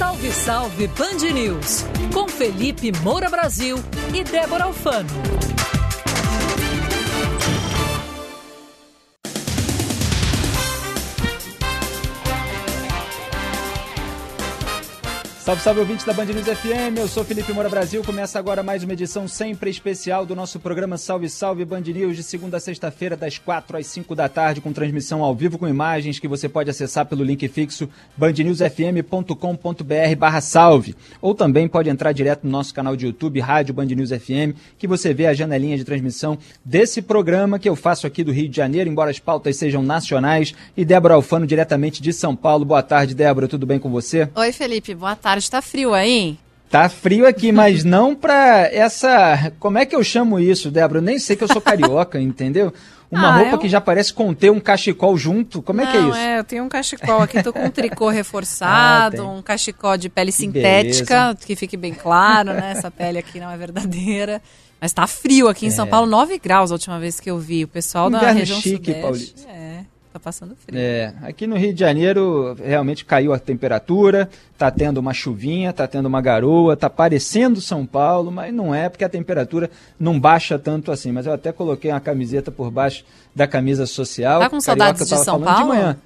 Salve, salve Band News. Com Felipe Moura Brasil e Débora Alfano. Salve, salve ouvintes da Band News FM, eu sou Felipe Moura Brasil. Começa agora mais uma edição sempre especial do nosso programa Salve, Salve Band News, de segunda a sexta-feira, das 4 às 5 da tarde, com transmissão ao vivo com imagens que você pode acessar pelo link fixo bandnewsfm.com.br barra salve. Ou também pode entrar direto no nosso canal de YouTube, Rádio Band News FM, que você vê a janelinha de transmissão desse programa que eu faço aqui do Rio de Janeiro, embora as pautas sejam nacionais. E Débora Alfano, diretamente de São Paulo. Boa tarde, Débora, tudo bem com você? Oi, Felipe, boa tarde. Tá frio aí? Tá frio aqui, mas não pra essa. Como é que eu chamo isso, Débora? Eu nem sei que eu sou carioca, entendeu? Uma Ah, roupa eu- que já parece conter um cachecol junto. Como é que é Não, isso? eu tenho um cachecol aqui, tô com um tricô reforçado, Ah, um cachecol de pele Que sintética, beleza. que fique bem claro, né? Essa pele aqui não é verdadeira. Mas tá frio aqui em São É. Paulo, 9 graus a última vez que eu vi. O pessoal da região chique, sudeste. Paulista. É, tá passando frio. É, aqui no Rio de Janeiro realmente caiu a temperatura, tá tendo uma chuvinha, tá tendo uma garoa, tá parecendo São Paulo, mas não é porque a temperatura não baixa tanto assim. Mas eu até coloquei uma camiseta por baixo da camisa social. Tá com Carioca, saudades de São Paulo? De manhã.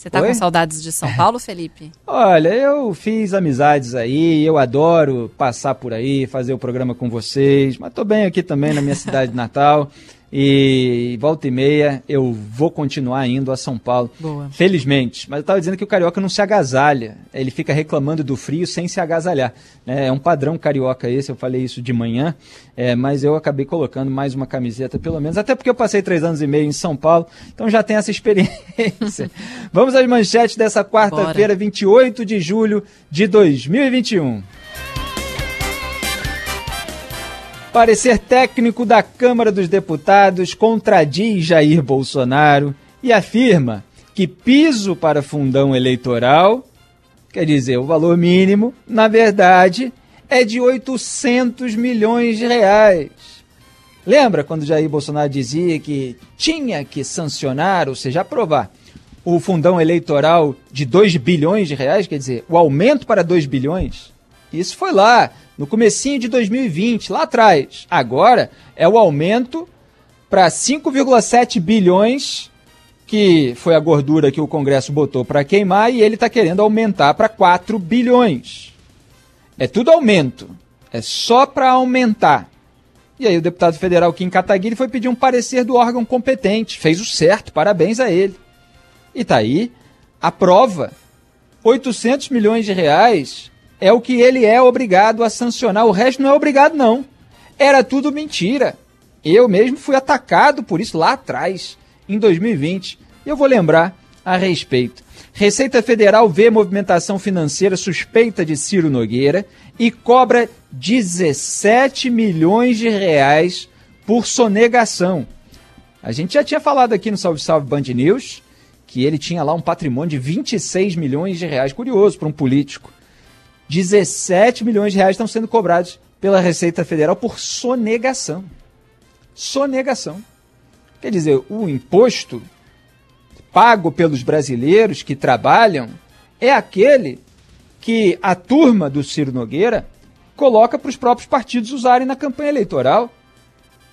Você tá Oi? com saudades de São Paulo, Felipe? Olha, eu fiz amizades aí, eu adoro passar por aí, fazer o programa com vocês, mas tô bem aqui também na minha cidade natal. E volta e meia eu vou continuar indo a São Paulo. Boa. Felizmente. Mas eu estava dizendo que o carioca não se agasalha. Ele fica reclamando do frio sem se agasalhar. né? É um padrão carioca esse, eu falei isso de manhã. é, mas eu acabei colocando mais uma camiseta, pelo menos. Até porque eu passei três anos e meio em São Paulo, então já tem essa experiência. Vamos às manchetes dessa quarta-feira, 28 de julho de 2021. Parecer técnico da Câmara dos Deputados contradiz Jair Bolsonaro e afirma que piso para fundão eleitoral, quer dizer, o valor mínimo, na verdade, é de 800 milhões de reais. Lembra quando Jair Bolsonaro dizia que tinha que sancionar, ou seja, aprovar, o fundão eleitoral de 2 bilhões de reais, quer dizer, o aumento para 2 bilhões? Isso foi lá, no comecinho de 2020, lá atrás. Agora é o aumento para 5,7 bilhões, que foi a gordura que o Congresso botou para queimar, e ele está querendo aumentar para 4 bilhões. É tudo aumento. É só para aumentar. E aí o deputado federal Kim Kataguiri foi pedir um parecer do órgão competente. Fez o certo, parabéns a ele. E tá aí a prova. 800 milhões de reais é o que ele é obrigado a sancionar. O resto não é obrigado, não. Era tudo mentira. Eu mesmo fui atacado por isso lá atrás, em 2020. E eu vou lembrar a respeito. Receita Federal vê movimentação financeira suspeita de Ciro Nogueira e cobra 17 milhões de reais por sonegação. A gente já tinha falado aqui no Salve Salve Band News que ele tinha lá um patrimônio de 26 milhões de reais. Curioso para um político. 17 milhões de reais estão sendo cobrados pela Receita Federal por sonegação. Sonegação. Quer dizer, o imposto pago pelos brasileiros que trabalham é aquele que a turma do Ciro Nogueira coloca para os próprios partidos usarem na campanha eleitoral.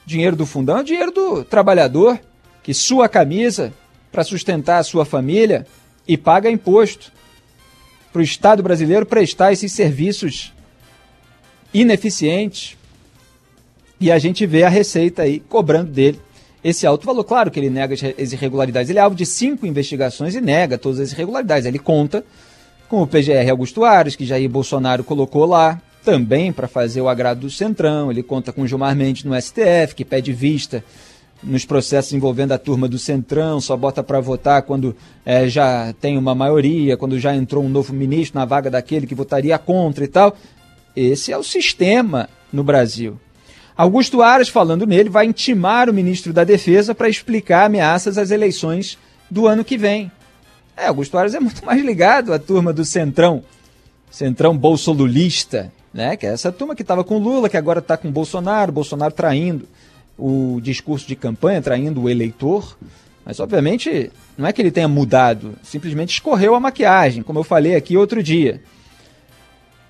dinheiro do fundão é dinheiro do trabalhador que sua camisa para sustentar a sua família e paga imposto para o Estado brasileiro prestar esses serviços ineficientes. E a gente vê a Receita aí cobrando dele esse alto valor. Claro que ele nega as irregularidades. Ele é alvo de cinco investigações e nega todas as irregularidades. Ele conta com o PGR Augusto Ares, que Jair Bolsonaro colocou lá, também para fazer o agrado do Centrão. Ele conta com Gilmar Mendes no STF, que pede vista nos processos envolvendo a turma do Centrão, só bota para votar quando é, já tem uma maioria, quando já entrou um novo ministro na vaga daquele que votaria contra e tal. Esse é o sistema no Brasil. Augusto Aras, falando nele, vai intimar o ministro da Defesa para explicar ameaças às eleições do ano que vem. É, Augusto Aras é muito mais ligado à turma do Centrão, Centrão bolsolulista, né? Que é essa turma que estava com Lula, que agora está com Bolsonaro, Bolsonaro traindo o discurso de campanha, traindo o eleitor. Mas, obviamente, não é que ele tenha mudado, simplesmente escorreu a maquiagem, como eu falei aqui outro dia.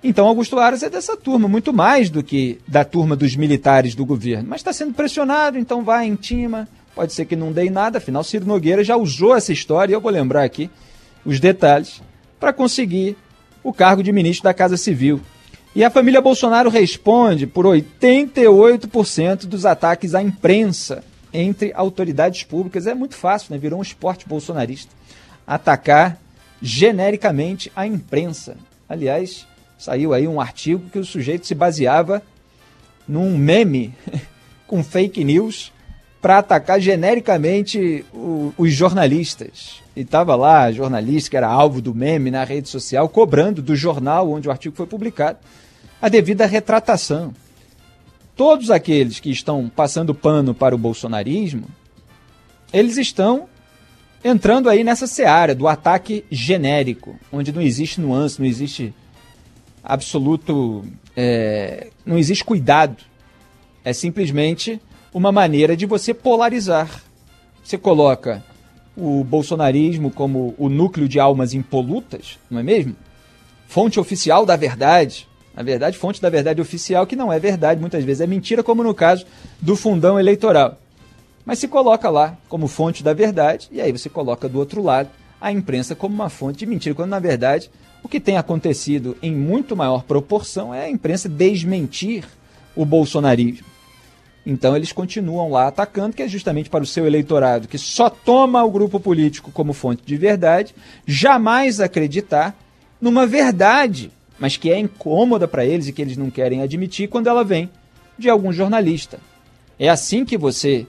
Então, Augusto Aras é dessa turma, muito mais do que da turma dos militares do governo. Mas está sendo pressionado, então vai, intima. Pode ser que não dê em nada, afinal, Ciro Nogueira já usou essa história, e eu vou lembrar aqui os detalhes, para conseguir o cargo de ministro da Casa Civil. E a família Bolsonaro responde por 88% dos ataques à imprensa entre autoridades públicas. É muito fácil, né? Virou um esporte bolsonarista atacar genericamente a imprensa. Aliás, saiu aí um artigo que o sujeito se baseava num meme com fake news para atacar genericamente o, os jornalistas. E estava lá jornalista que era alvo do meme na rede social, cobrando do jornal onde o artigo foi publicado a devida retratação. Todos aqueles que estão passando pano para o bolsonarismo, eles estão entrando aí nessa seara do ataque genérico, onde não existe nuance, não existe absoluto. É, não existe cuidado. É simplesmente uma maneira de você polarizar. Você coloca o bolsonarismo como o núcleo de almas impolutas, não é mesmo? Fonte oficial da verdade. Na verdade, fonte da verdade oficial, que não é verdade, muitas vezes é mentira, como no caso do fundão eleitoral. Mas se coloca lá como fonte da verdade, e aí você coloca do outro lado a imprensa como uma fonte de mentira, quando na verdade o que tem acontecido em muito maior proporção é a imprensa desmentir o bolsonarismo. Então eles continuam lá atacando, que é justamente para o seu eleitorado, que só toma o grupo político como fonte de verdade, jamais acreditar numa verdade mas que é incômoda para eles e que eles não querem admitir quando ela vem de algum jornalista. É assim que você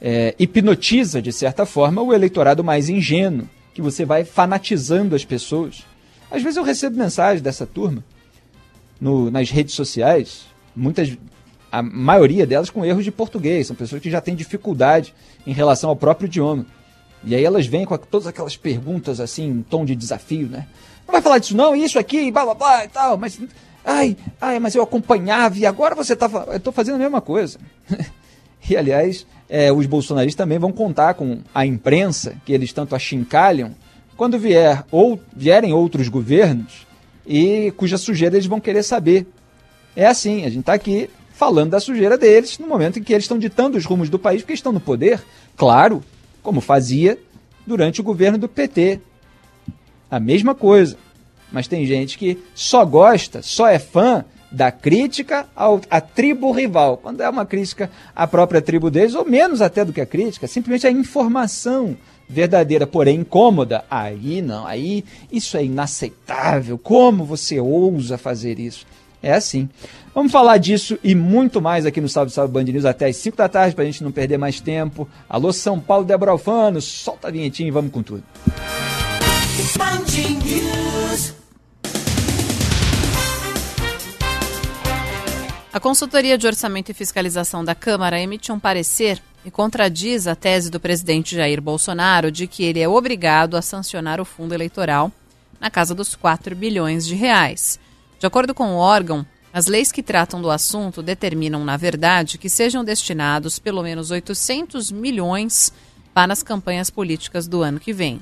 é, hipnotiza, de certa forma, o eleitorado mais ingênuo, que você vai fanatizando as pessoas. Às vezes eu recebo mensagens dessa turma no, nas redes sociais, muitas, a maioria delas com erros de português, são pessoas que já têm dificuldade em relação ao próprio idioma. E aí elas vêm com todas aquelas perguntas assim, em tom de desafio, né? Não vai falar disso não, isso aqui, blá blá blá e tal, mas. Ai, ai, mas eu acompanhava e agora você tá. Eu tô fazendo a mesma coisa. e aliás, é, os bolsonaristas também vão contar com a imprensa, que eles tanto achincalham, quando vier ou vierem outros governos e cuja sujeira eles vão querer saber. É assim, a gente está aqui falando da sujeira deles no momento em que eles estão ditando os rumos do país porque estão no poder, claro, como fazia durante o governo do PT a mesma coisa. Mas tem gente que só gosta, só é fã da crítica ao, à tribo rival. Quando é uma crítica à própria tribo deles, ou menos até do que a crítica, simplesmente a informação verdadeira, porém incômoda. Aí não, aí isso é inaceitável. Como você ousa fazer isso? É assim. Vamos falar disso e muito mais aqui no Salve Salve Band News até as 5 da tarde, para a gente não perder mais tempo. Alô, São Paulo, Débora Alfano, solta a vinhetinha e vamos com tudo. A Consultoria de Orçamento e Fiscalização da Câmara emitiu um parecer e contradiz a tese do presidente Jair Bolsonaro de que ele é obrigado a sancionar o fundo eleitoral na casa dos 4 bilhões de reais. De acordo com o órgão, as leis que tratam do assunto determinam, na verdade, que sejam destinados pelo menos 800 milhões para as campanhas políticas do ano que vem.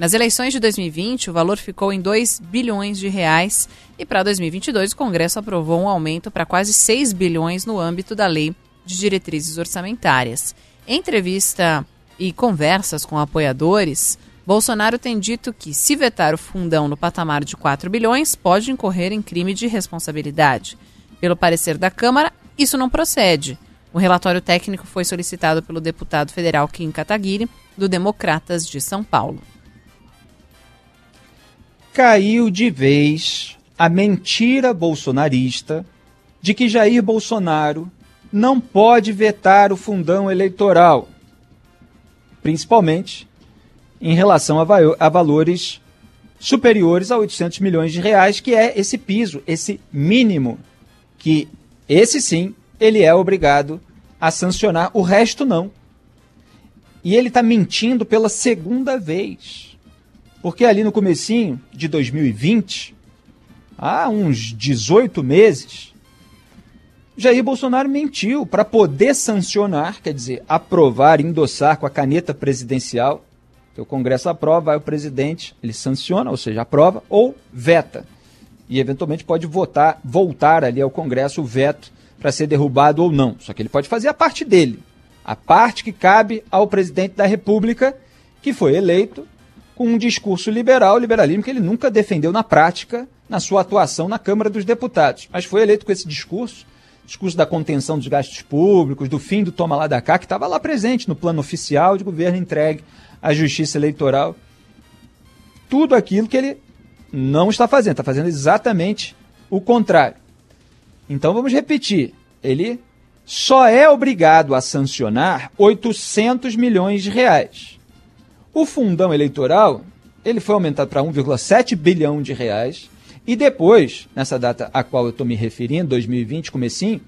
Nas eleições de 2020, o valor ficou em 2 bilhões de reais e para 2022 o Congresso aprovou um aumento para quase 6 bilhões no âmbito da lei de diretrizes orçamentárias. Em entrevista e conversas com apoiadores, Bolsonaro tem dito que, se vetar o fundão no patamar de 4 bilhões, pode incorrer em crime de responsabilidade. Pelo parecer da Câmara, isso não procede. O relatório técnico foi solicitado pelo deputado federal Kim Kataguiri, do Democratas de São Paulo. Caiu de vez a mentira bolsonarista de que Jair Bolsonaro não pode vetar o fundão eleitoral, principalmente em relação a, a, valores superiores a 800 milhões de reais, que é esse piso, esse mínimo, que esse sim ele é obrigado a sancionar, o resto não. E ele está mentindo pela segunda vez. Porque ali no comecinho de 2020, há uns 18 meses, Jair Bolsonaro mentiu para poder sancionar, quer dizer, aprovar, endossar com a caneta presidencial. o Congresso aprova, aí o presidente ele sanciona, ou seja, aprova ou veta. E eventualmente pode votar, voltar ali ao Congresso o veto para ser derrubado ou não. Só que ele pode fazer a parte dele, a parte que cabe ao presidente da República, que foi eleito com um discurso liberal, liberalismo que ele nunca defendeu na prática, na sua atuação na Câmara dos Deputados. Mas foi eleito com esse discurso, discurso da contenção dos gastos públicos, do fim do toma lá da cá, que estava lá presente no plano oficial de governo entregue à Justiça Eleitoral. Tudo aquilo que ele não está fazendo, está fazendo exatamente o contrário. Então vamos repetir. Ele só é obrigado a sancionar 800 milhões de reais. O fundão eleitoral ele foi aumentado para 1,7 bilhão de reais e depois, nessa data a qual eu estou me referindo, 2020, comecinho,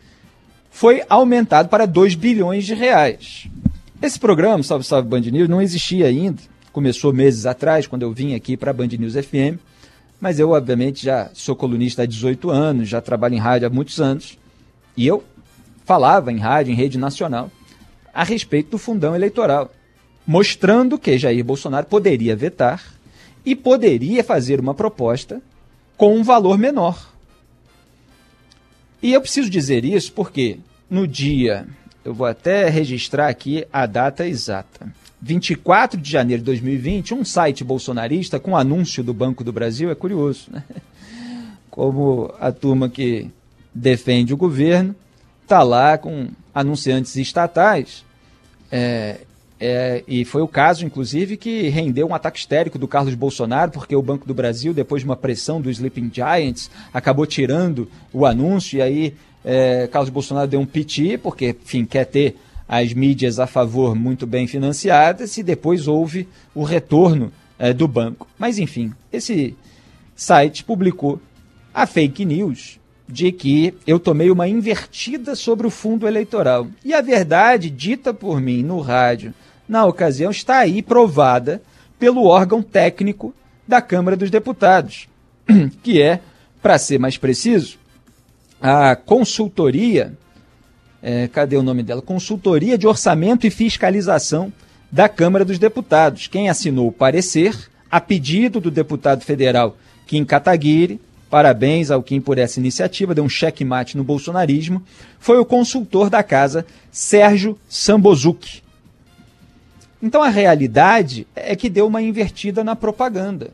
foi aumentado para 2 bilhões de reais. Esse programa, Salve Salve Band News, não existia ainda. Começou meses atrás, quando eu vim aqui para a Band News FM. Mas eu, obviamente, já sou colunista há 18 anos, já trabalho em rádio há muitos anos. E eu falava em rádio, em rede nacional, a respeito do fundão eleitoral, mostrando que Jair Bolsonaro poderia vetar e poderia fazer uma proposta com um valor menor. E eu preciso dizer isso porque no dia, eu vou até registrar aqui a data exata. 24 de janeiro de 2020, um site bolsonarista com anúncio do Banco do Brasil, é curioso, né? Como a turma que defende o governo está lá com anunciantes estatais. É, é, e foi o caso, inclusive, que rendeu um ataque histérico do Carlos Bolsonaro, porque o Banco do Brasil, depois de uma pressão do Sleeping Giants, acabou tirando o anúncio, e aí é, Carlos Bolsonaro deu um piti, porque, enfim, quer ter as mídias a favor muito bem financiadas e depois houve o retorno é, do banco. Mas enfim, esse site publicou a fake news de que eu tomei uma invertida sobre o fundo eleitoral. E a verdade dita por mim no rádio na ocasião está aí provada pelo órgão técnico da Câmara dos Deputados, que é, para ser mais preciso, a consultoria é, cadê o nome dela? Consultoria de Orçamento e Fiscalização da Câmara dos Deputados. Quem assinou o parecer, a pedido do deputado federal Kim Kataguiri, parabéns ao Kim por essa iniciativa, deu um checkmate no bolsonarismo, foi o consultor da casa, Sérgio Sambozuki. Então a realidade é que deu uma invertida na propaganda.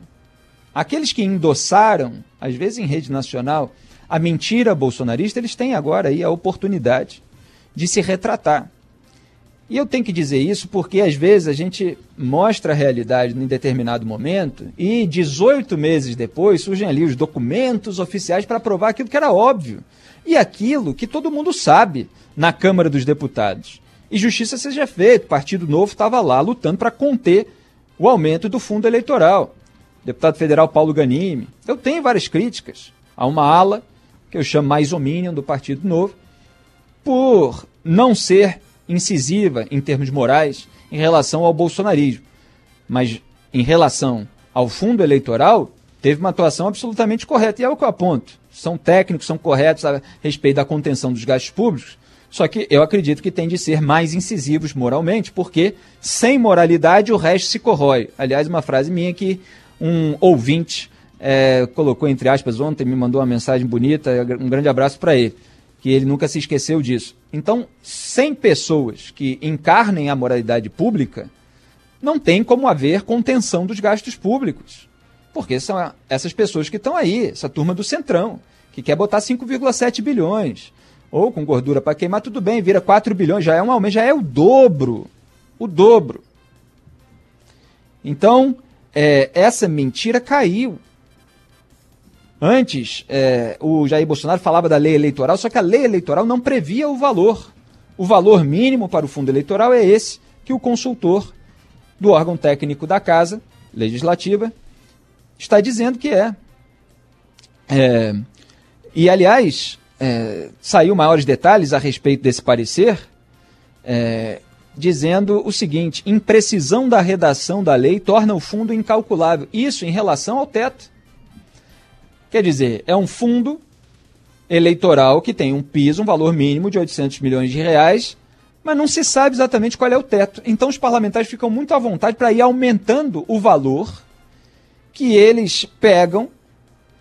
Aqueles que endossaram, às vezes em rede nacional, a mentira bolsonarista, eles têm agora aí a oportunidade de se retratar. E eu tenho que dizer isso porque às vezes a gente mostra a realidade em determinado momento e 18 meses depois surgem ali os documentos oficiais para provar aquilo que era óbvio e aquilo que todo mundo sabe na Câmara dos Deputados. E justiça seja feita, o Partido Novo estava lá lutando para conter o aumento do fundo eleitoral. Deputado federal Paulo Ganime. Eu tenho várias críticas a uma ala, que eu chamo mais homínio do Partido Novo, por não ser incisiva em termos morais em relação ao bolsonarismo. Mas em relação ao fundo eleitoral, teve uma atuação absolutamente correta. E é o que eu aponto. São técnicos, são corretos a respeito da contenção dos gastos públicos, só que eu acredito que tem de ser mais incisivos moralmente, porque sem moralidade o resto se corrói. Aliás, uma frase minha que um ouvinte é, colocou entre aspas ontem, me mandou uma mensagem bonita, um grande abraço para ele que ele nunca se esqueceu disso. Então, sem pessoas que encarnem a moralidade pública, não tem como haver contenção dos gastos públicos. Porque são essas pessoas que estão aí, essa turma do Centrão, que quer botar 5,7 bilhões. Ou com gordura para queimar, tudo bem, vira 4 bilhões, já é um aumento, já é o dobro. O dobro. Então, é, essa mentira caiu. Antes, é, o Jair Bolsonaro falava da lei eleitoral, só que a lei eleitoral não previa o valor. O valor mínimo para o fundo eleitoral é esse que o consultor do órgão técnico da Casa Legislativa está dizendo que é. é e, aliás, é, saiu maiores detalhes a respeito desse parecer, é, dizendo o seguinte: imprecisão da redação da lei torna o fundo incalculável. Isso em relação ao teto. Quer dizer, é um fundo eleitoral que tem um piso, um valor mínimo de 800 milhões de reais, mas não se sabe exatamente qual é o teto. Então os parlamentares ficam muito à vontade para ir aumentando o valor que eles pegam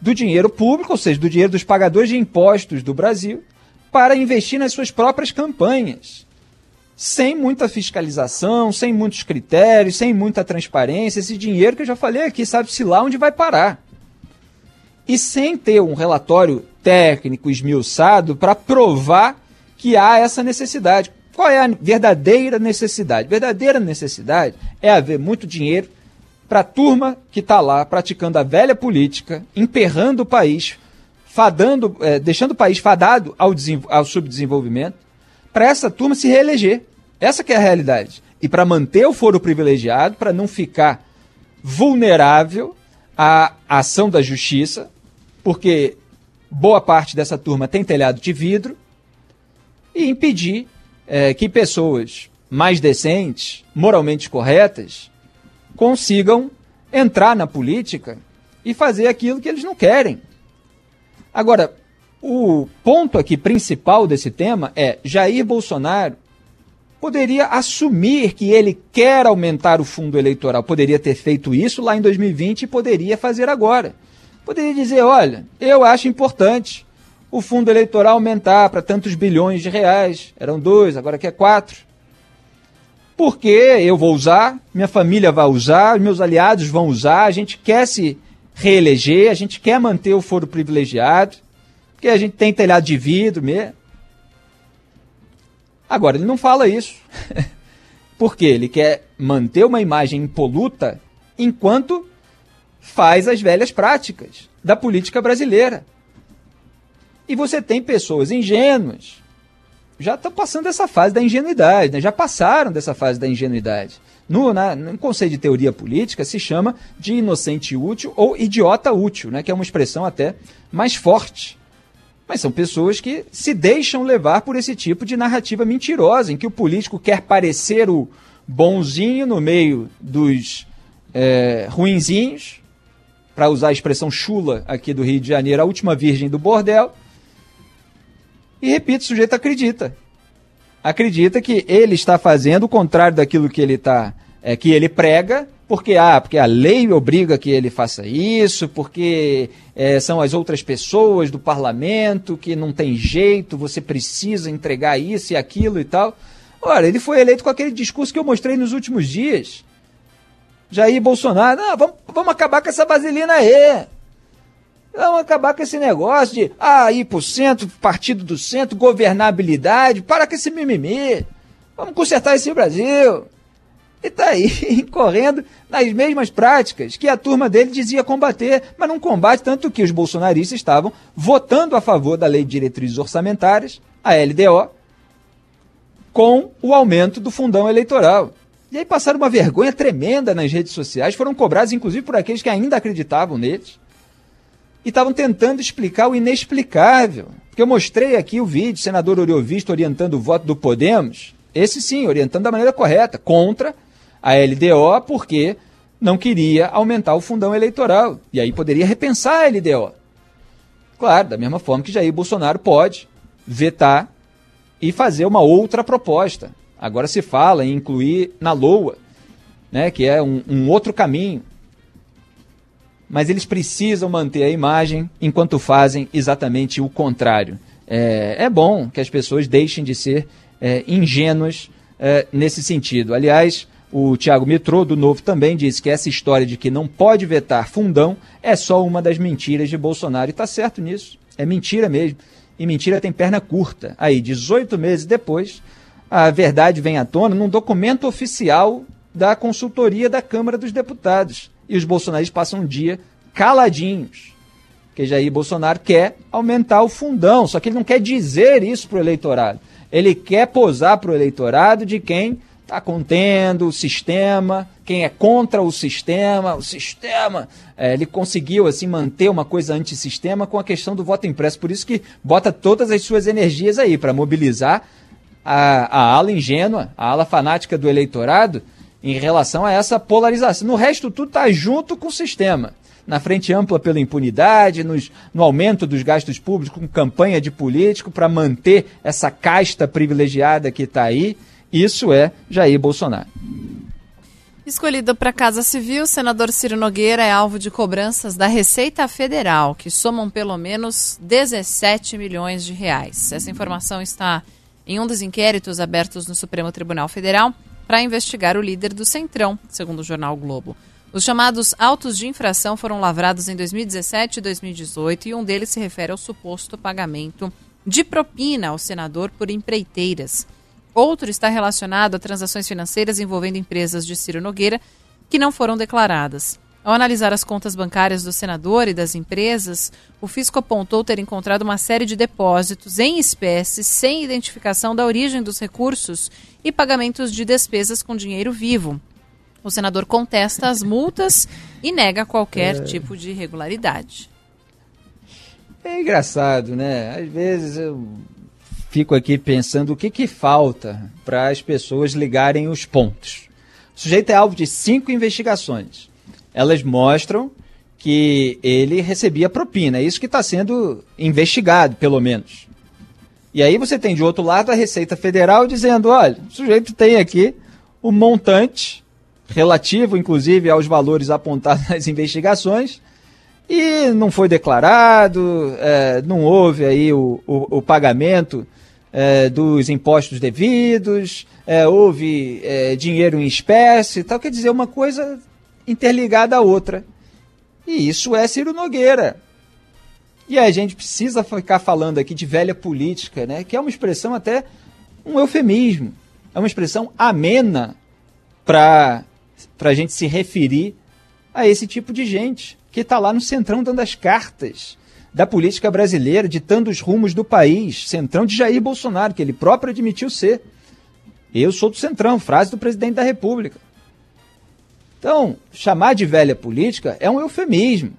do dinheiro público, ou seja, do dinheiro dos pagadores de impostos do Brasil, para investir nas suas próprias campanhas. Sem muita fiscalização, sem muitos critérios, sem muita transparência. Esse dinheiro que eu já falei aqui, sabe-se lá onde vai parar e sem ter um relatório técnico esmiuçado para provar que há essa necessidade. Qual é a verdadeira necessidade? Verdadeira necessidade é haver muito dinheiro para a turma que está lá praticando a velha política, emperrando o país, fadando, é, deixando o país fadado ao, ao subdesenvolvimento, para essa turma se reeleger. Essa é a realidade. E para manter o foro privilegiado, para não ficar vulnerável à ação da justiça, porque boa parte dessa turma tem telhado de vidro, e impedir é, que pessoas mais decentes, moralmente corretas, consigam entrar na política e fazer aquilo que eles não querem. Agora, o ponto aqui principal desse tema é Jair Bolsonaro poderia assumir que ele quer aumentar o fundo eleitoral, poderia ter feito isso lá em 2020 e poderia fazer agora poderia dizer: olha, eu acho importante o fundo eleitoral aumentar para tantos bilhões de reais. Eram dois, agora que é quatro. Porque eu vou usar, minha família vai usar, meus aliados vão usar, a gente quer se reeleger, a gente quer manter o foro privilegiado, porque a gente tem telhado de vidro mesmo. Agora, ele não fala isso. porque ele quer manter uma imagem impoluta enquanto faz as velhas práticas da política brasileira. E você tem pessoas ingênuas, já estão passando essa fase da ingenuidade, né? já passaram dessa fase da ingenuidade. No, na, no conceito de teoria política se chama de inocente útil ou idiota útil, né? que é uma expressão até mais forte. Mas são pessoas que se deixam levar por esse tipo de narrativa mentirosa, em que o político quer parecer o bonzinho no meio dos é, ruinzinhos, para usar a expressão chula aqui do Rio de Janeiro, a última virgem do bordel. E repito, o sujeito acredita. Acredita que ele está fazendo o contrário daquilo que ele está, é, que ele prega, porque ah, porque a lei obriga que ele faça isso, porque é, são as outras pessoas do parlamento que não tem jeito, você precisa entregar isso e aquilo e tal. Ora, ele foi eleito com aquele discurso que eu mostrei nos últimos dias. Jair Bolsonaro, não, vamos, vamos acabar com essa vaselina aí. Vamos acabar com esse negócio de ah, ir pro centro, partido do centro, governabilidade, para com esse mimimi. Vamos consertar esse Brasil. E tá aí, correndo nas mesmas práticas que a turma dele dizia combater, mas não combate tanto que os bolsonaristas estavam votando a favor da Lei de Diretrizes Orçamentárias, a LDO, com o aumento do fundão eleitoral. E aí passaram uma vergonha tremenda nas redes sociais, foram cobrados inclusive por aqueles que ainda acreditavam neles. Estavam tentando explicar o inexplicável. Porque eu mostrei aqui o vídeo, senador Oriovisto orientando o voto do Podemos, esse sim, orientando da maneira correta, contra a LDO, porque não queria aumentar o fundão eleitoral. E aí poderia repensar a LDO. Claro, da mesma forma que Jair Bolsonaro pode vetar e fazer uma outra proposta. Agora se fala em incluir na LOA, né, que é um, um outro caminho. Mas eles precisam manter a imagem enquanto fazem exatamente o contrário. É, é bom que as pessoas deixem de ser é, ingênuas é, nesse sentido. Aliás, o Tiago Mitrô, do Novo, também disse que essa história de que não pode vetar fundão é só uma das mentiras de Bolsonaro. E está certo nisso. É mentira mesmo. E mentira tem perna curta. Aí, 18 meses depois, a verdade vem à tona num documento oficial da consultoria da Câmara dos Deputados. E os bolsonaristas passam um dia caladinhos. Porque Jair Bolsonaro quer aumentar o fundão, só que ele não quer dizer isso para o eleitorado. Ele quer posar para o eleitorado de quem está contendo o sistema, quem é contra o sistema, o sistema. É, ele conseguiu assim manter uma coisa antissistema com a questão do voto impresso. Por isso que bota todas as suas energias aí para mobilizar a, a ala ingênua, a ala fanática do eleitorado em relação a essa polarização. No resto, tudo está junto com o sistema. Na frente ampla pela impunidade, nos, no aumento dos gastos públicos, com campanha de político para manter essa casta privilegiada que está aí. Isso é Jair Bolsonaro. Escolhido para a Casa Civil, o senador Ciro Nogueira é alvo de cobranças da Receita Federal, que somam pelo menos 17 milhões de reais. Essa informação está em um dos inquéritos abertos no Supremo Tribunal Federal para investigar o líder do Centrão, segundo o jornal Globo. Os chamados autos de infração foram lavrados em 2017 e 2018 e um deles se refere ao suposto pagamento de propina ao senador por empreiteiras. Outro está relacionado a transações financeiras envolvendo empresas de Ciro Nogueira que não foram declaradas. Ao analisar as contas bancárias do senador e das empresas, o fisco apontou ter encontrado uma série de depósitos em espécies sem identificação da origem dos recursos e pagamentos de despesas com dinheiro vivo. O senador contesta as multas e nega qualquer é... tipo de irregularidade. É engraçado, né? Às vezes eu fico aqui pensando o que, que falta para as pessoas ligarem os pontos. O sujeito é alvo de cinco investigações elas mostram que ele recebia propina. É isso que está sendo investigado, pelo menos. E aí você tem de outro lado a Receita Federal dizendo: olha, o sujeito tem aqui o um montante relativo, inclusive, aos valores apontados nas investigações, e não foi declarado, é, não houve aí o, o, o pagamento é, dos impostos devidos, é, houve é, dinheiro em espécie, tal. Quer dizer, uma coisa interligada à outra. E isso é Ciro Nogueira. E a gente precisa ficar falando aqui de velha política, né? Que é uma expressão até um eufemismo. É uma expressão amena para a gente se referir a esse tipo de gente que está lá no centrão dando as cartas da política brasileira, ditando os rumos do país. Centrão de Jair Bolsonaro, que ele próprio admitiu ser. Eu sou do centrão, frase do presidente da República. Então, chamar de velha política é um eufemismo,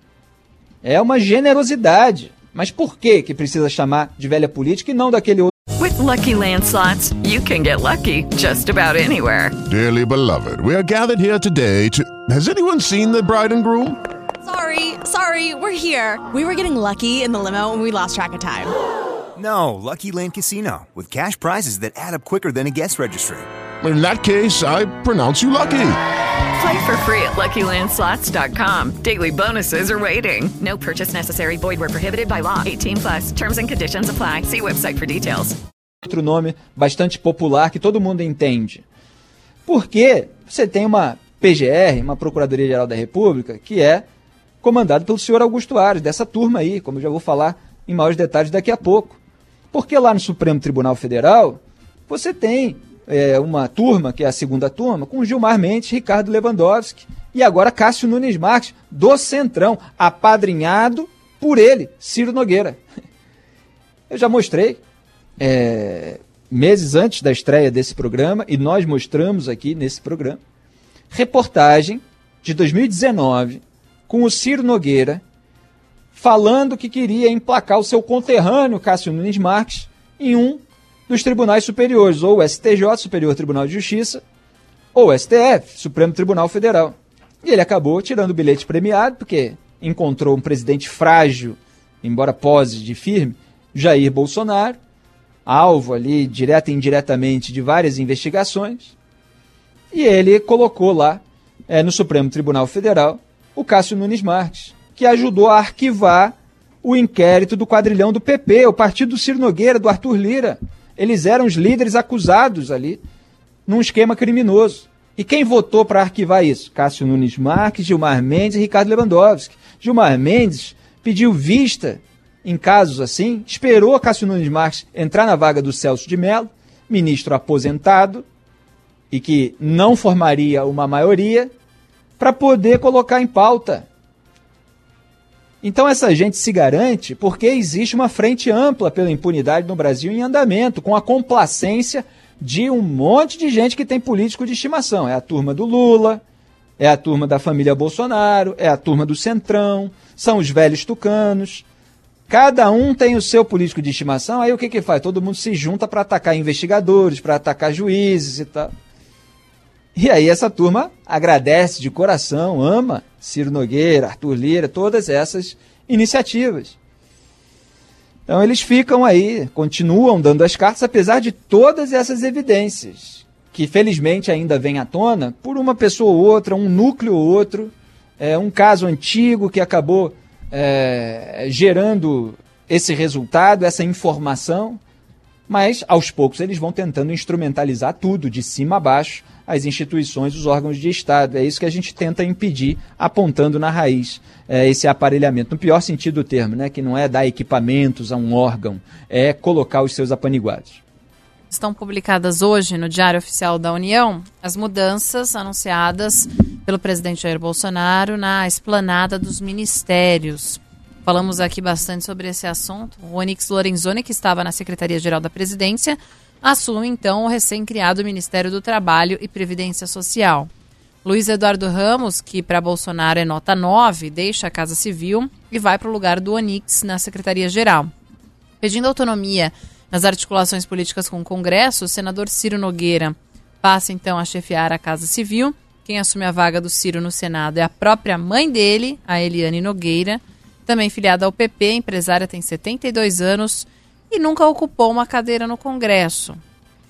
é uma generosidade. Mas por que que precisa chamar de velha política e não daquele outro? With lucky landslots, you can get lucky just about anywhere. Dearly beloved, we are gathered here today to. Has anyone seen the bride and groom? Sorry, sorry, we're here. We were getting lucky in the limo and we lost track of time. No, Lucky Land Casino with cash prizes that add up quicker than a guest registry. In that case, I pronounce you lucky. Play for free at LuckyLandSlots.com. Daily bonuses are waiting. No purchase necessary. Void were prohibited by law. 18 plus. Terms and conditions apply. See website for details. Outro nome bastante popular que todo mundo entende. Porque você tem uma PGR, uma Procuradoria-Geral da República, que é comandado pelo senhor Augusto Ares, dessa turma aí, como eu já vou falar em maiores detalhes daqui a pouco. Porque lá no Supremo Tribunal Federal, você tem é, uma turma, que é a segunda turma, com Gilmar Mendes, Ricardo Lewandowski e agora Cássio Nunes Marques, do Centrão, apadrinhado por ele, Ciro Nogueira. Eu já mostrei é, meses antes da estreia desse programa, e nós mostramos aqui nesse programa, reportagem de 2019 com o Ciro Nogueira falando que queria emplacar o seu conterrâneo Cássio Nunes Marques em um dos tribunais superiores, ou STJ, Superior Tribunal de Justiça, ou STF, Supremo Tribunal Federal. E ele acabou tirando o bilhete premiado, porque encontrou um presidente frágil, embora pose de firme, Jair Bolsonaro, alvo ali, direta e indiretamente, de várias investigações, e ele colocou lá, é, no Supremo Tribunal Federal, o Cássio Nunes Marques, que ajudou a arquivar o inquérito do quadrilhão do PP, o partido do Ciro Nogueira, do Arthur Lira. Eles eram os líderes acusados ali num esquema criminoso. E quem votou para arquivar isso? Cássio Nunes Marques, Gilmar Mendes e Ricardo Lewandowski. Gilmar Mendes pediu vista em casos assim, esperou Cássio Nunes Marques entrar na vaga do Celso de Mello, ministro aposentado e que não formaria uma maioria, para poder colocar em pauta. Então essa gente se garante porque existe uma frente ampla pela impunidade no Brasil em andamento, com a complacência de um monte de gente que tem político de estimação. É a turma do Lula, é a turma da família Bolsonaro, é a turma do Centrão, são os velhos tucanos. Cada um tem o seu político de estimação, aí o que que faz? Todo mundo se junta para atacar investigadores, para atacar juízes e tal. E aí essa turma agradece de coração, ama Ciro Nogueira, Arthur Lira, todas essas iniciativas. Então eles ficam aí, continuam dando as cartas, apesar de todas essas evidências, que felizmente ainda vêm à tona por uma pessoa ou outra, um núcleo ou outro, é, um caso antigo que acabou é, gerando esse resultado, essa informação, mas aos poucos eles vão tentando instrumentalizar tudo, de cima a baixo, as instituições, os órgãos de Estado. É isso que a gente tenta impedir, apontando na raiz é, esse aparelhamento, no pior sentido do termo, né, que não é dar equipamentos a um órgão, é colocar os seus apaniguados. Estão publicadas hoje no Diário Oficial da União as mudanças anunciadas pelo presidente Jair Bolsonaro na esplanada dos ministérios. Falamos aqui bastante sobre esse assunto. O Onyx Lorenzoni, que estava na Secretaria-Geral da Presidência, assume então o recém-criado Ministério do Trabalho e Previdência Social. Luiz Eduardo Ramos, que para Bolsonaro é nota 9, deixa a Casa Civil e vai para o lugar do Onix na Secretaria-Geral. Pedindo autonomia nas articulações políticas com o Congresso, o senador Ciro Nogueira passa então a chefiar a Casa Civil. Quem assume a vaga do Ciro no Senado é a própria mãe dele, a Eliane Nogueira, também filiada ao PP, empresária tem 72 anos e nunca ocupou uma cadeira no Congresso.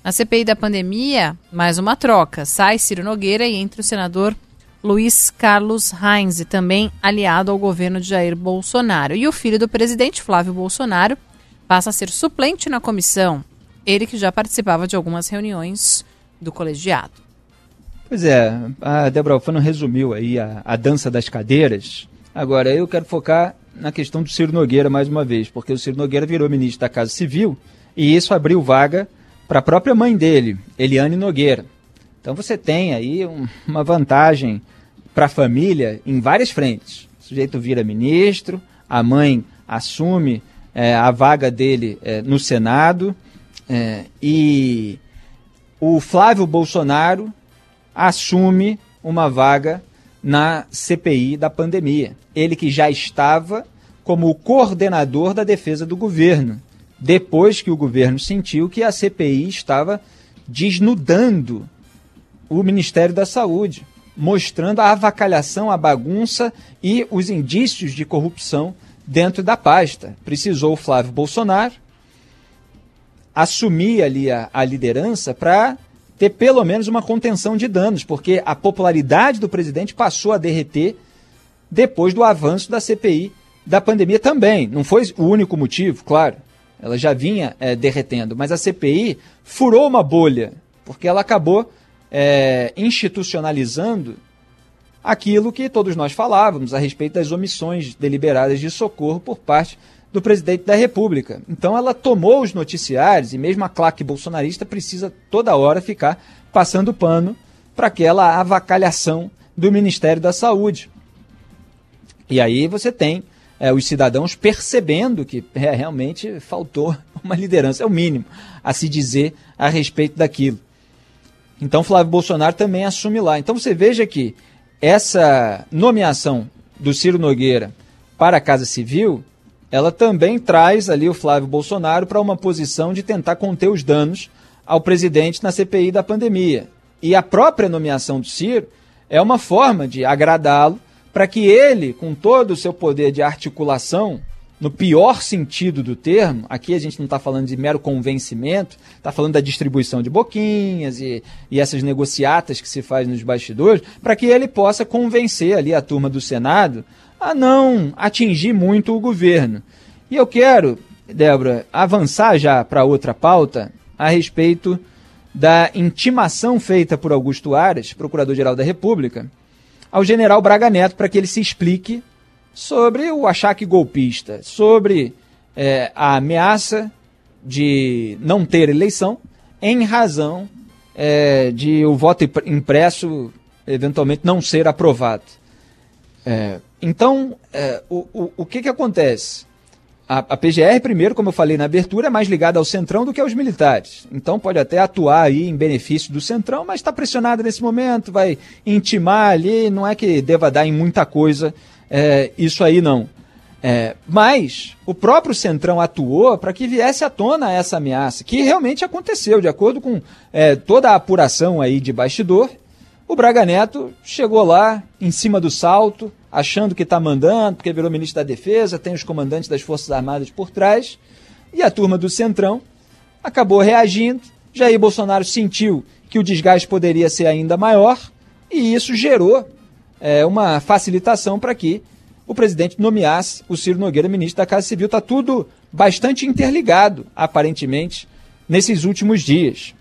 Na CPI da pandemia, mais uma troca. Sai Ciro Nogueira e entra o senador Luiz Carlos Heinz, também aliado ao governo de Jair Bolsonaro. E o filho do presidente, Flávio Bolsonaro, passa a ser suplente na comissão. Ele que já participava de algumas reuniões do colegiado. Pois é, a Débora Alfano resumiu aí a, a dança das cadeiras. Agora, eu quero focar na questão do Ciro Nogueira mais uma vez, porque o Ciro Nogueira virou ministro da Casa Civil e isso abriu vaga para a própria mãe dele, Eliane Nogueira. Então você tem aí um, uma vantagem para a família em várias frentes. O sujeito vira ministro, a mãe assume é, a vaga dele é, no Senado é, e o Flávio Bolsonaro assume uma vaga na CPI da pandemia. Ele que já estava como o coordenador da defesa do governo, depois que o governo sentiu que a CPI estava desnudando o Ministério da Saúde, mostrando a avacalhação, a bagunça e os indícios de corrupção dentro da pasta. Precisou o Flávio Bolsonaro assumir ali a, a liderança para ter pelo menos uma contenção de danos, porque a popularidade do presidente passou a derreter depois do avanço da CPI da pandemia também. Não foi o único motivo, claro. Ela já vinha é, derretendo, mas a CPI furou uma bolha, porque ela acabou é, institucionalizando aquilo que todos nós falávamos a respeito das omissões deliberadas de socorro por parte do presidente da República. Então ela tomou os noticiários e mesmo a claque bolsonarista precisa toda hora ficar passando pano para aquela avacalhação do Ministério da Saúde. E aí você tem é, os cidadãos percebendo que é, realmente faltou uma liderança, é o mínimo a se dizer a respeito daquilo. Então Flávio Bolsonaro também assume lá. Então você veja que essa nomeação do Ciro Nogueira para a Casa Civil ela também traz ali o Flávio Bolsonaro para uma posição de tentar conter os danos ao presidente na CPI da pandemia. E a própria nomeação do Ciro é uma forma de agradá-lo para que ele, com todo o seu poder de articulação, no pior sentido do termo, aqui a gente não está falando de mero convencimento, está falando da distribuição de boquinhas e, e essas negociatas que se faz nos bastidores, para que ele possa convencer ali a turma do Senado a não atingir muito o governo. E eu quero, Débora, avançar já para outra pauta a respeito da intimação feita por Augusto Aras, Procurador-Geral da República, ao general Braga Neto para que ele se explique sobre o achaque golpista, sobre é, a ameaça de não ter eleição em razão é, de o voto impresso eventualmente não ser aprovado. É, então, é, o, o, o que, que acontece? A, a, PGR, primeiro, como eu falei na abertura, é mais ligada ao Centrão do que aos militares. Então pode até atuar aí em benefício do Centrão, mas está pressionada nesse momento, vai intimar ali, não é que deva dar em muita coisa é, isso aí não. É, mas o próprio Centrão atuou para que viesse à tona essa ameaça, que realmente aconteceu, de acordo com é, toda a apuração aí de bastidor. O Braga Neto chegou lá em cima do salto, achando que está mandando, porque virou ministro da Defesa, tem os comandantes das Forças Armadas por trás, e a turma do Centrão acabou reagindo. Jair Bolsonaro sentiu que o desgaste poderia ser ainda maior, e isso gerou é, uma facilitação para que o presidente nomeasse o Ciro Nogueira ministro da Casa Civil. Está tudo bastante interligado, aparentemente, nesses últimos dias.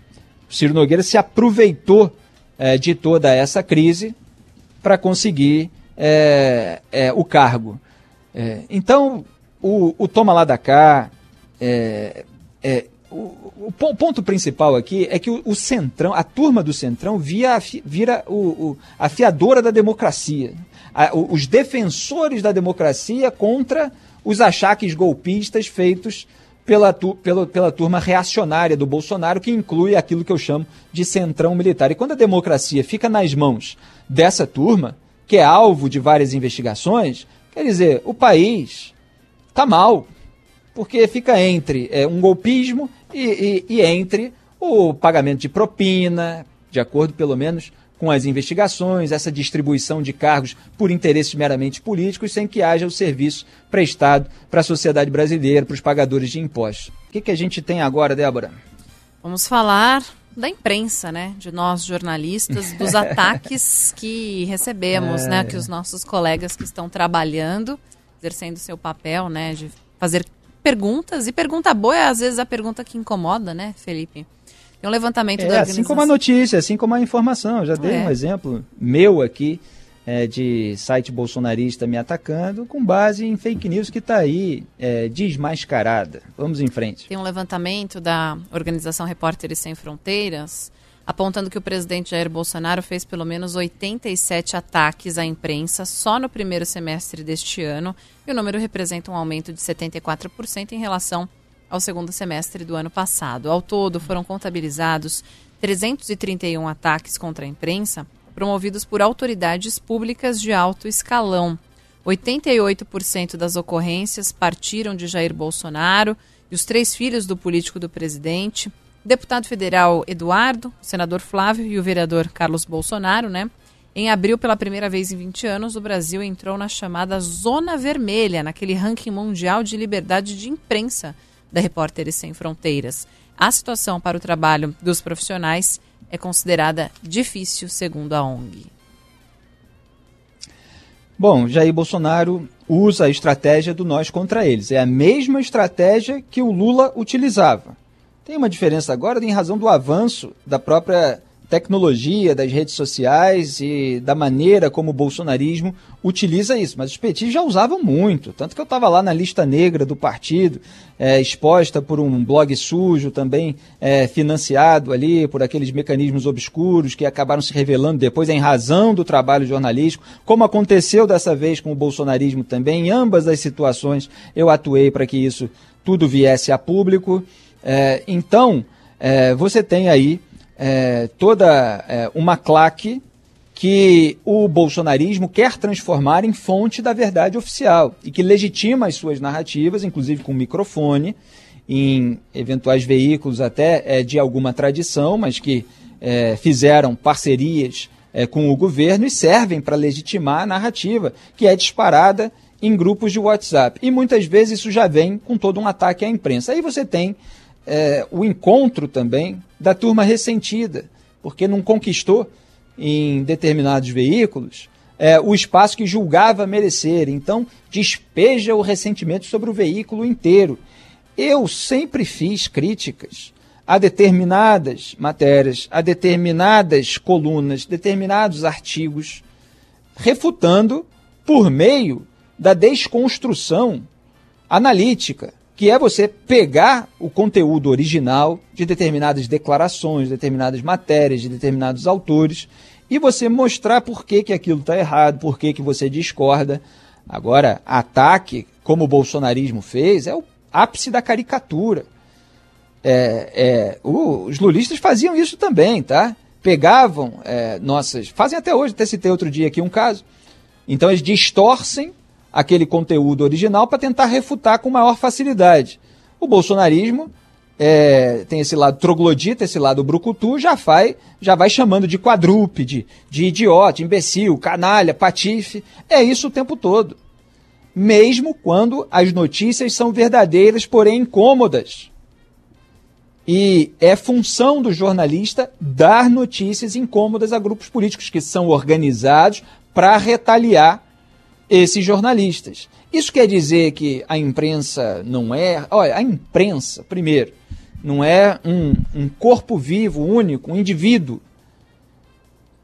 O Ciro Nogueira se aproveitou é, de toda essa crise para conseguir é, é, o cargo. É, então, o, o, toma lá da cá, é, é, o, o, ponto principal aqui é que o, o, Centrão, a turma do Centrão, via, vira o, a fiadora da democracia. A, os defensores da democracia contra os achaques golpistas feitos pela, tu, pela, pela turma reacionária do Bolsonaro, que inclui aquilo que eu chamo de centrão militar. E quando a democracia fica nas mãos dessa turma, que é alvo de várias investigações, quer dizer, o país está mal, porque fica entre é, um golpismo e, e, e entre o pagamento de propina, de acordo pelo menos com as investigações, essa distribuição de cargos por interesses meramente políticos, sem que haja o serviço prestado para a sociedade brasileira, para os pagadores de impostos. O que, que a gente tem agora, Débora? Vamos falar da imprensa, né? De nós jornalistas, dos ataques que recebemos, é. né? Que os nossos colegas que estão trabalhando, exercendo seu papel, né? De fazer perguntas. E pergunta boa é às vezes a pergunta que incomoda, né, Felipe? Tem um levantamento é, da organização. Assim como a notícia, assim como a informação. Eu já dei é. um exemplo meu aqui é, de site bolsonarista me atacando com base em fake news que está aí é, desmascarada. Vamos em frente. Tem um levantamento da organização Repórteres Sem Fronteiras apontando que o presidente Jair Bolsonaro fez pelo menos 87 ataques à imprensa só no primeiro semestre deste ano, e o número representa um aumento de 74% em relação ao segundo semestre do ano passado. Ao todo, foram contabilizados 331 ataques contra a imprensa, promovidos por autoridades públicas de alto escalão. 88% das ocorrências partiram de Jair Bolsonaro e os três filhos do político do presidente deputado federal Eduardo, o senador Flávio e o vereador Carlos Bolsonaro, né? Em abril, pela primeira vez em 20 anos, o Brasil entrou na chamada Zona Vermelha, naquele ranking mundial de liberdade de imprensa da Repórteres Sem Fronteiras. A situação para o trabalho dos profissionais é considerada difícil, segundo a ONG. Bom, Jair Bolsonaro usa a estratégia do nós contra eles. É a mesma estratégia que o Lula utilizava. Tem uma diferença agora em razão do avanço da própria tecnologia, das redes sociais e da maneira como o bolsonarismo utiliza isso. Mas os petistas já usavam muito, tanto que eu estava lá na lista negra do partido, é, exposta por um blog sujo, também é, financiado ali por aqueles mecanismos obscuros que acabaram se revelando depois em razão do trabalho jornalístico, como aconteceu dessa vez com o bolsonarismo também. Em ambas as situações eu atuei para que isso tudo viesse a público. É, então, é, você tem aí é, toda é, uma claque que o bolsonarismo quer transformar em fonte da verdade oficial e que legitima as suas narrativas, inclusive com microfone, em eventuais veículos até é, de alguma tradição, mas que é, fizeram parcerias com o governo e servem para legitimar a narrativa que é disparada em grupos de WhatsApp. E muitas vezes isso já vem com todo um ataque à imprensa. Aí você tem é, o encontro também da turma ressentida, porque não conquistou em determinados veículos é, o espaço que julgava merecer. Então, despeja o ressentimento sobre o veículo inteiro. Eu sempre fiz críticas a determinadas matérias, a determinadas colunas, determinados artigos, refutando por meio da desconstrução analítica, que é você pegar o conteúdo original de determinadas declarações, de determinadas matérias, de determinados autores, e você mostrar por que, que aquilo está errado, por que, que você discorda. Agora, ataque, como o bolsonarismo fez, é o ápice da caricatura. É, é, os lulistas faziam isso também, tá? Pegavam é, nossas. Fazem até hoje, até citei outro dia aqui um caso. Então eles distorcem aquele conteúdo original para tentar refutar com maior facilidade. O bolsonarismo é, tem esse lado troglodita, esse lado brucutu, já vai, já vai chamando de quadrúpede, de idiota, imbecil, canalha, patife. É isso o tempo todo. Mesmo quando as notícias são verdadeiras, porém incômodas. E é função do jornalista dar notícias incômodas a grupos políticos que são organizados para retaliar esses jornalistas. Isso quer dizer que a imprensa não é. Olha, a imprensa, primeiro, não é um, um corpo vivo, único, um indivíduo.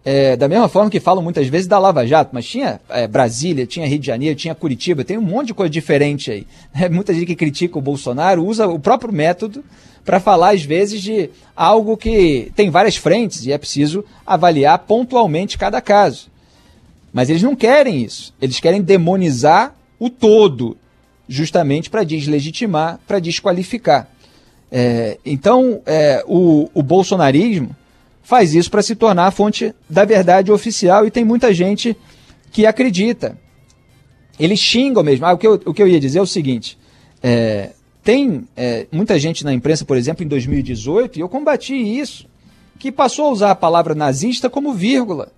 É, da mesma forma que falam muitas vezes da Lava Jato, mas tinha é, Brasília, tinha Rio de Janeiro, tinha Curitiba, tem um monte de coisa diferente aí. É, muita gente que critica o Bolsonaro usa o próprio método para falar, às vezes, de algo que tem várias frentes e é preciso avaliar pontualmente cada caso. Mas eles não querem isso. Eles querem demonizar o todo, justamente para deslegitimar, para desqualificar. É, então, é, o, o bolsonarismo faz isso para se tornar a fonte da verdade oficial e tem muita gente que acredita. Eles xingam mesmo. Ah, o, que eu, o que eu ia dizer é o seguinte: é, tem é, muita gente na imprensa, por exemplo, em 2018, e eu combati isso, que passou a usar a palavra nazista como vírgula.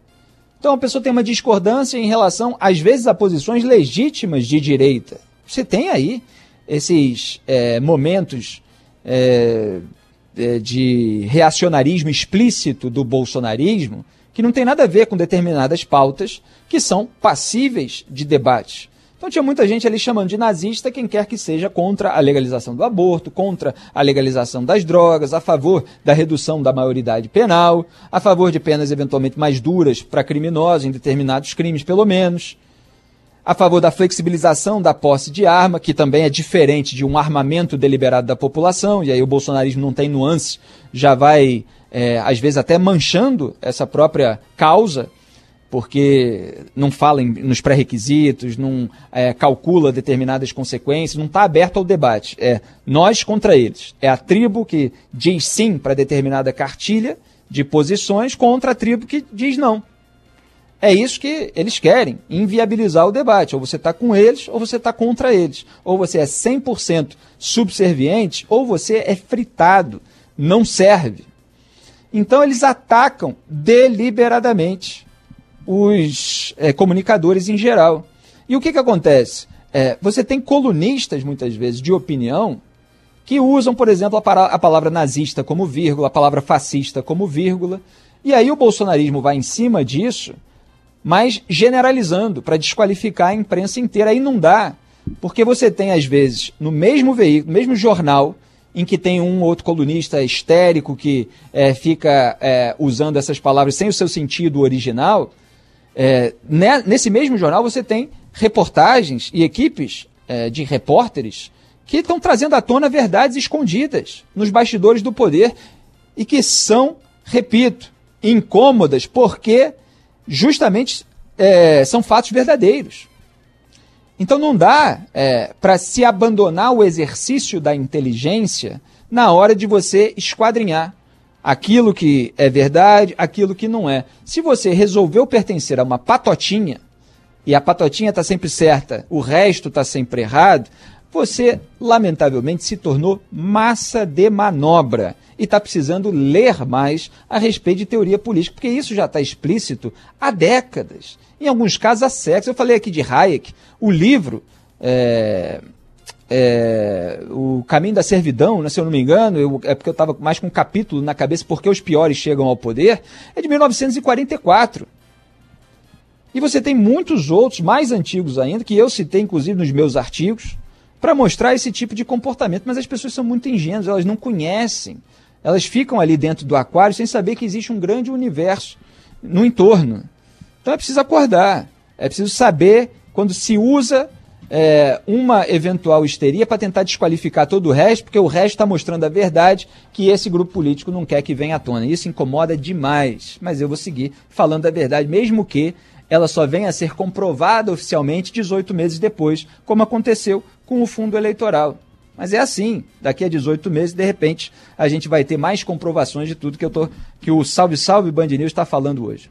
Então a pessoa tem uma discordância em relação, às vezes, a posições legítimas de direita. Você tem aí esses é, momentos é, de reacionarismo explícito do bolsonarismo que não tem nada a ver com determinadas pautas que são passíveis de debate. Então tinha muita gente ali chamando de nazista quem quer que seja contra a legalização do aborto, contra a legalização das drogas, a favor da redução da maioridade penal, a favor de penas eventualmente mais duras para criminosos, em determinados crimes pelo menos, a favor da flexibilização da posse de arma, que também é diferente de um armamento deliberado da população, e aí o bolsonarismo não tem nuances, já vai, é, às vezes, até manchando essa própria causa porque não fala em, nos pré-requisitos, não é, calcula determinadas consequências, não está aberto ao debate. É nós contra eles. É a tribo que diz sim para determinada cartilha de posições contra a tribo que diz não. É isso que eles querem, inviabilizar o debate. Ou você está com eles, ou você está contra eles. Ou você é 100% subserviente, ou você é fritado, não serve. Então eles atacam deliberadamente os é, comunicadores em geral. E o que, que acontece? É, você tem colunistas, muitas vezes, de opinião, que usam, por exemplo, a, a palavra nazista como vírgula, a palavra fascista como vírgula, e aí o bolsonarismo vai em cima disso, mas generalizando, para desqualificar a imprensa inteira. Aí não dá, porque você tem, às vezes, no mesmo veículo, no mesmo jornal, em que tem um outro colunista histérico que é, fica é, usando essas palavras sem o seu sentido original, é, né, nesse mesmo jornal você tem reportagens e equipes é, de repórteres que estão trazendo à tona verdades escondidas nos bastidores do poder e que são, repito, incômodas porque justamente é, são fatos verdadeiros. Então não dá é, para se abandonar o exercício da inteligência na hora de você esquadrinhar aquilo que é verdade, aquilo que não é. Se você resolveu pertencer a uma patotinha, e a patotinha está sempre certa, o resto está sempre errado, você, lamentavelmente, se tornou massa de manobra e está precisando ler mais a respeito de teoria política, porque isso já está explícito há décadas. Em alguns casos, há séculos. Eu falei aqui de Hayek, o livro. É é, o Caminho da Servidão, né, se eu não me engano, eu, é porque eu estava mais com um capítulo na cabeça, porque os piores chegam ao poder, é de 1944. E você tem muitos outros, mais antigos ainda, que eu citei inclusive nos meus artigos, para mostrar esse tipo de comportamento. Mas as pessoas são muito ingênuas, elas não conhecem. Elas ficam ali dentro do aquário sem saber que existe um grande universo no entorno. Então é preciso acordar, é preciso saber quando se usa é, uma eventual histeria para tentar desqualificar todo o resto, porque o resto está mostrando a verdade que esse grupo político não quer que venha à tona. Isso incomoda demais, mas eu vou seguir falando a verdade, mesmo que ela só venha a ser comprovada oficialmente 18 meses depois, como aconteceu com o fundo eleitoral. Mas é assim, daqui a 18 meses, de repente, a gente vai ter mais comprovações de tudo que, eu tô, que o Salve Salve Band News está falando hoje.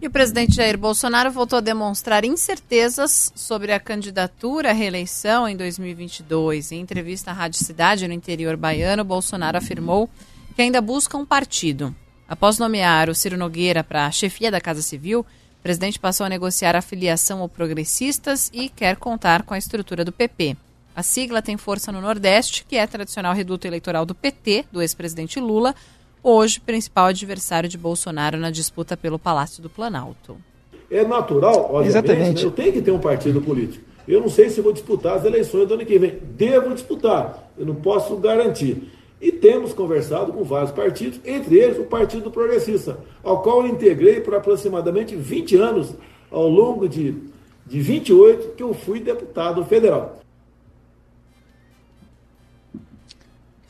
E o presidente Jair Bolsonaro voltou a demonstrar incertezas sobre a candidatura à reeleição em 2022. Em entrevista à Rádio Cidade, no interior baiano, Bolsonaro afirmou que ainda busca um partido. Após nomear o Ciro Nogueira para a chefia da Casa Civil, o presidente passou a negociar a filiação ao Progressistas e quer contar com a estrutura do PP. A sigla tem força no Nordeste, que é tradicional reduto eleitoral do PT, do ex-presidente Lula, hoje principal adversário de Bolsonaro na disputa pelo Palácio do Planalto. É natural, obviamente, Exatamente. Né? eu tenho que ter um partido político. Eu não sei se vou disputar as eleições do ano que vem. Devo disputar, eu não posso garantir. E temos conversado com vários partidos, entre eles o Partido Progressista, ao qual eu integrei por aproximadamente 20 anos, ao longo de, de 28 que eu fui deputado federal.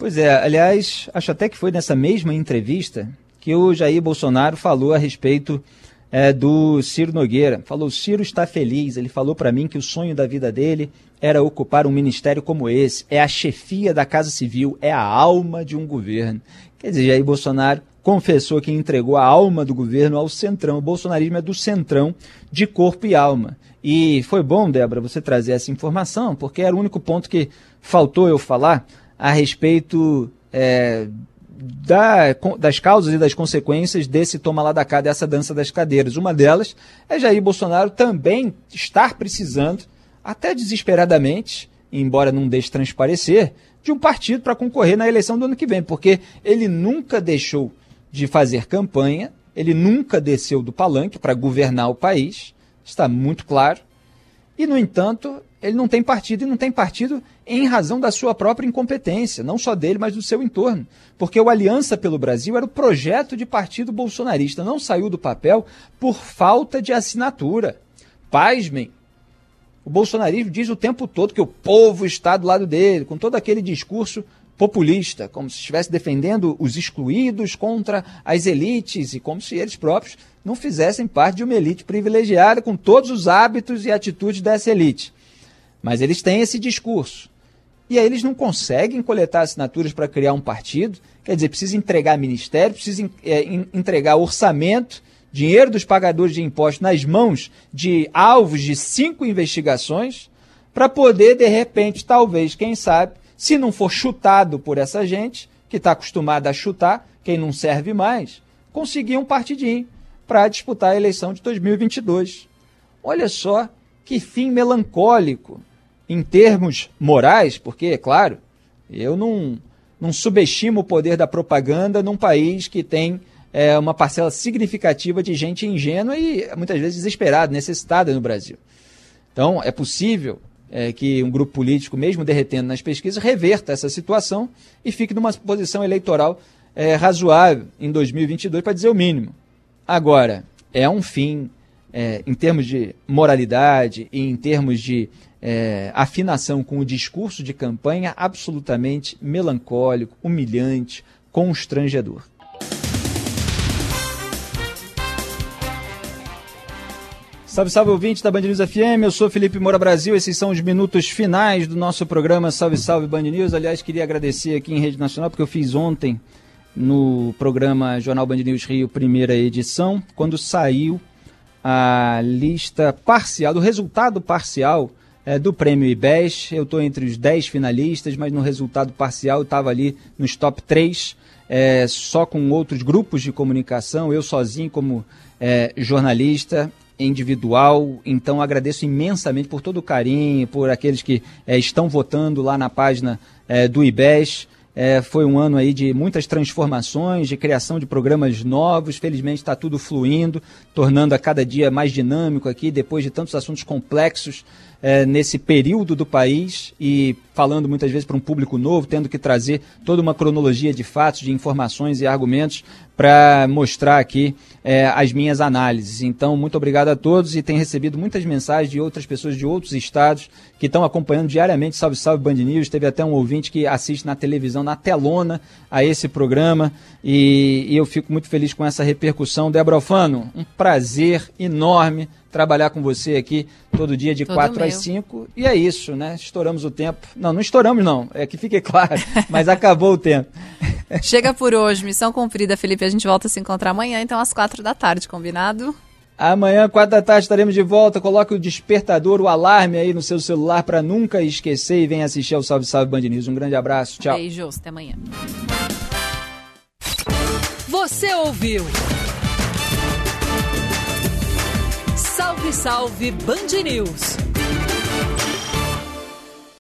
Pois é, aliás, acho até que foi nessa mesma entrevista que o Jair Bolsonaro falou a respeito é, do Ciro Nogueira. Falou: Ciro está feliz. Ele falou para mim que o sonho da vida dele era ocupar um ministério como esse. É a chefia da Casa Civil, é a alma de um governo. Quer dizer, Jair Bolsonaro confessou que entregou a alma do governo ao Centrão. O bolsonarismo é do Centrão de corpo e alma. E foi bom, Débora, você trazer essa informação, porque era o único ponto que faltou eu falar a respeito é, da, das causas e das consequências desse toma lá da cá, dessa dança das cadeiras. Uma delas é Jair Bolsonaro também estar precisando, até desesperadamente, embora não deixe transparecer, de um partido para concorrer na eleição do ano que vem, porque ele nunca deixou de fazer campanha, ele nunca desceu do palanque para governar o país, está muito claro. E, no entanto, ele não tem partido e não tem partido em razão da sua própria incompetência, não só dele, mas do seu entorno. Porque o Aliança pelo Brasil era o projeto de partido bolsonarista, não saiu do papel por falta de assinatura. Pasmem. O bolsonarismo diz o tempo todo que o povo está do lado dele, com todo aquele discurso populista, como se estivesse defendendo os excluídos contra as elites e como se eles próprios não fizessem parte de uma elite privilegiada com todos os hábitos e atitudes dessa elite. Mas eles têm esse discurso. E aí eles não conseguem coletar assinaturas para criar um partido. Quer dizer, precisa entregar ministério, precisa é, entregar orçamento, dinheiro dos pagadores de impostos nas mãos de alvos de cinco investigações, para poder, de repente, talvez, quem sabe, se não for chutado por essa gente, que está acostumada a chutar, quem não serve mais, conseguir um partidinho para disputar a eleição de 2022. Olha só que fim melancólico em termos morais, porque, é claro, eu não, não subestimo o poder da propaganda num país que tem é, uma parcela significativa de gente ingênua e muitas vezes desesperada, necessitada no Brasil. Então, é possível é, que um grupo político, mesmo derretendo nas pesquisas, reverta essa situação e fique numa posição eleitoral é, razoável em 2022, para dizer o mínimo. Agora, é um fim, é, em termos de moralidade e em termos de é, afinação com o discurso de campanha absolutamente melancólico, humilhante, constrangedor. Salve, salve ouvinte da Band News FM, eu sou Felipe Moura Brasil, esses são os minutos finais do nosso programa Salve, salve Band News. Aliás, queria agradecer aqui em rede nacional, porque eu fiz ontem no programa Jornal Band News Rio, primeira edição, quando saiu a lista parcial, do resultado parcial é, do prêmio IBES. Eu estou entre os 10 finalistas, mas no resultado parcial eu estava ali nos top 3, é, só com outros grupos de comunicação, eu sozinho como é, jornalista individual. Então agradeço imensamente por todo o carinho, por aqueles que é, estão votando lá na página é, do IBES. É, foi um ano aí de muitas transformações, de criação de programas novos. Felizmente está tudo fluindo, tornando a cada dia mais dinâmico aqui, depois de tantos assuntos complexos é, nesse período do país e falando muitas vezes para um público novo, tendo que trazer toda uma cronologia de fatos, de informações e argumentos para mostrar aqui é, as minhas análises. Então, muito obrigado a todos e tenho recebido muitas mensagens de outras pessoas de outros estados que estão acompanhando diariamente Salve Salve Band News. Teve até um ouvinte que assiste na televisão, na telona, a esse programa e, e eu fico muito feliz com essa repercussão. Débora Alfano, um prazer enorme trabalhar com você aqui todo dia de todo 4 meu. às 5. E é isso, né? Estouramos o tempo. Não, não estouramos, não. É que fique claro, mas acabou o tempo. Chega por hoje, missão cumprida, Felipe. A gente volta a se encontrar amanhã, então às 4 da tarde, combinado? Amanhã, 4 da tarde, estaremos de volta. Coloque o despertador, o alarme aí no seu celular para nunca esquecer e venha assistir ao Salve Salve Band News. Um grande abraço. Tchau. Beijos, até amanhã. Você ouviu? Salve, salve Band News!